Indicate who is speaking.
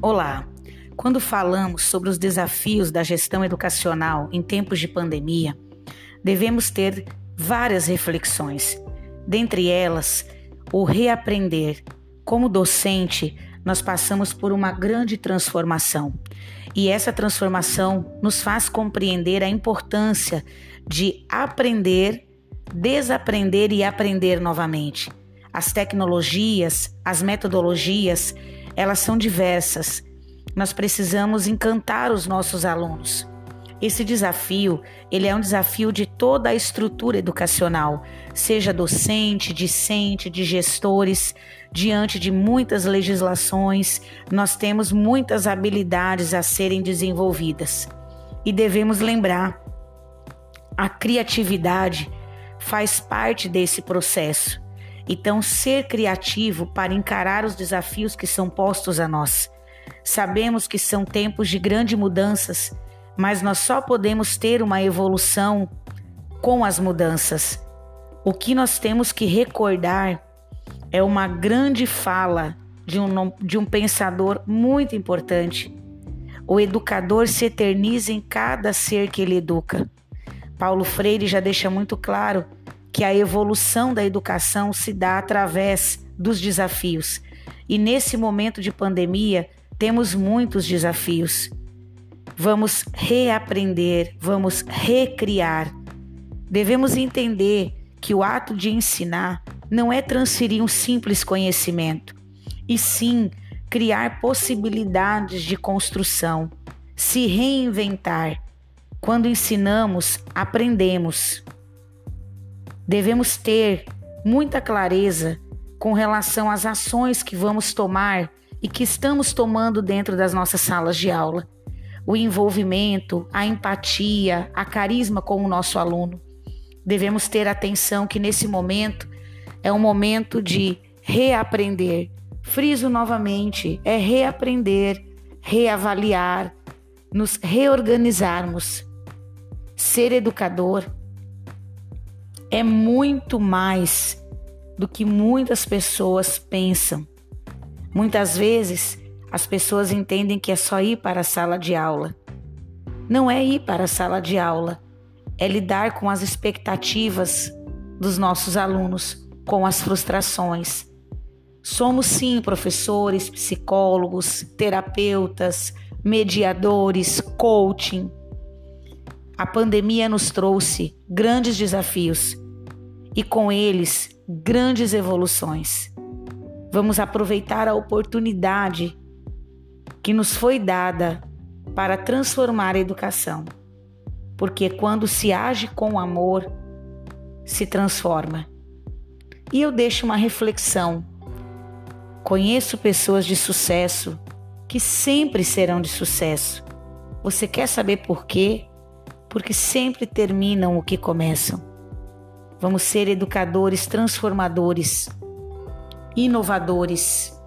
Speaker 1: Olá! Quando falamos sobre os desafios da gestão educacional em tempos de pandemia, devemos ter várias reflexões. Dentre elas, o reaprender. Como docente, nós passamos por uma grande transformação. E essa transformação nos faz compreender a importância de aprender, desaprender e aprender novamente. As tecnologias, as metodologias, elas são diversas. Nós precisamos encantar os nossos alunos. Esse desafio, ele é um desafio de toda a estrutura educacional, seja docente, discente, de gestores, diante de muitas legislações, nós temos muitas habilidades a serem desenvolvidas. E devemos lembrar, a criatividade faz parte desse processo. Então, ser criativo para encarar os desafios que são postos a nós. Sabemos que são tempos de grandes mudanças, mas nós só podemos ter uma evolução com as mudanças. O que nós temos que recordar é uma grande fala de um, de um pensador muito importante. O educador se eterniza em cada ser que ele educa. Paulo Freire já deixa muito claro que a evolução da educação se dá através dos desafios. E nesse momento de pandemia, temos muitos desafios. Vamos reaprender, vamos recriar. Devemos entender que o ato de ensinar não é transferir um simples conhecimento, e sim criar possibilidades de construção, se reinventar. Quando ensinamos, aprendemos devemos ter muita clareza com relação às ações que vamos tomar e que estamos tomando dentro das nossas salas de aula. O envolvimento, a empatia, a carisma com o nosso aluno. Devemos ter atenção que nesse momento é um momento de reaprender. Friso novamente, é reaprender, reavaliar, nos reorganizarmos. Ser educador é muito mais do que muitas pessoas pensam. Muitas vezes as pessoas entendem que é só ir para a sala de aula. Não é ir para a sala de aula, é lidar com as expectativas dos nossos alunos, com as frustrações. Somos sim professores, psicólogos, terapeutas, mediadores, coaching, a pandemia nos trouxe grandes desafios e com eles grandes evoluções. Vamos aproveitar a oportunidade que nos foi dada para transformar a educação, porque quando se age com amor, se transforma. E eu deixo uma reflexão. Conheço pessoas de sucesso que sempre serão de sucesso. Você quer saber por quê? Porque sempre terminam o que começam. Vamos ser educadores transformadores, inovadores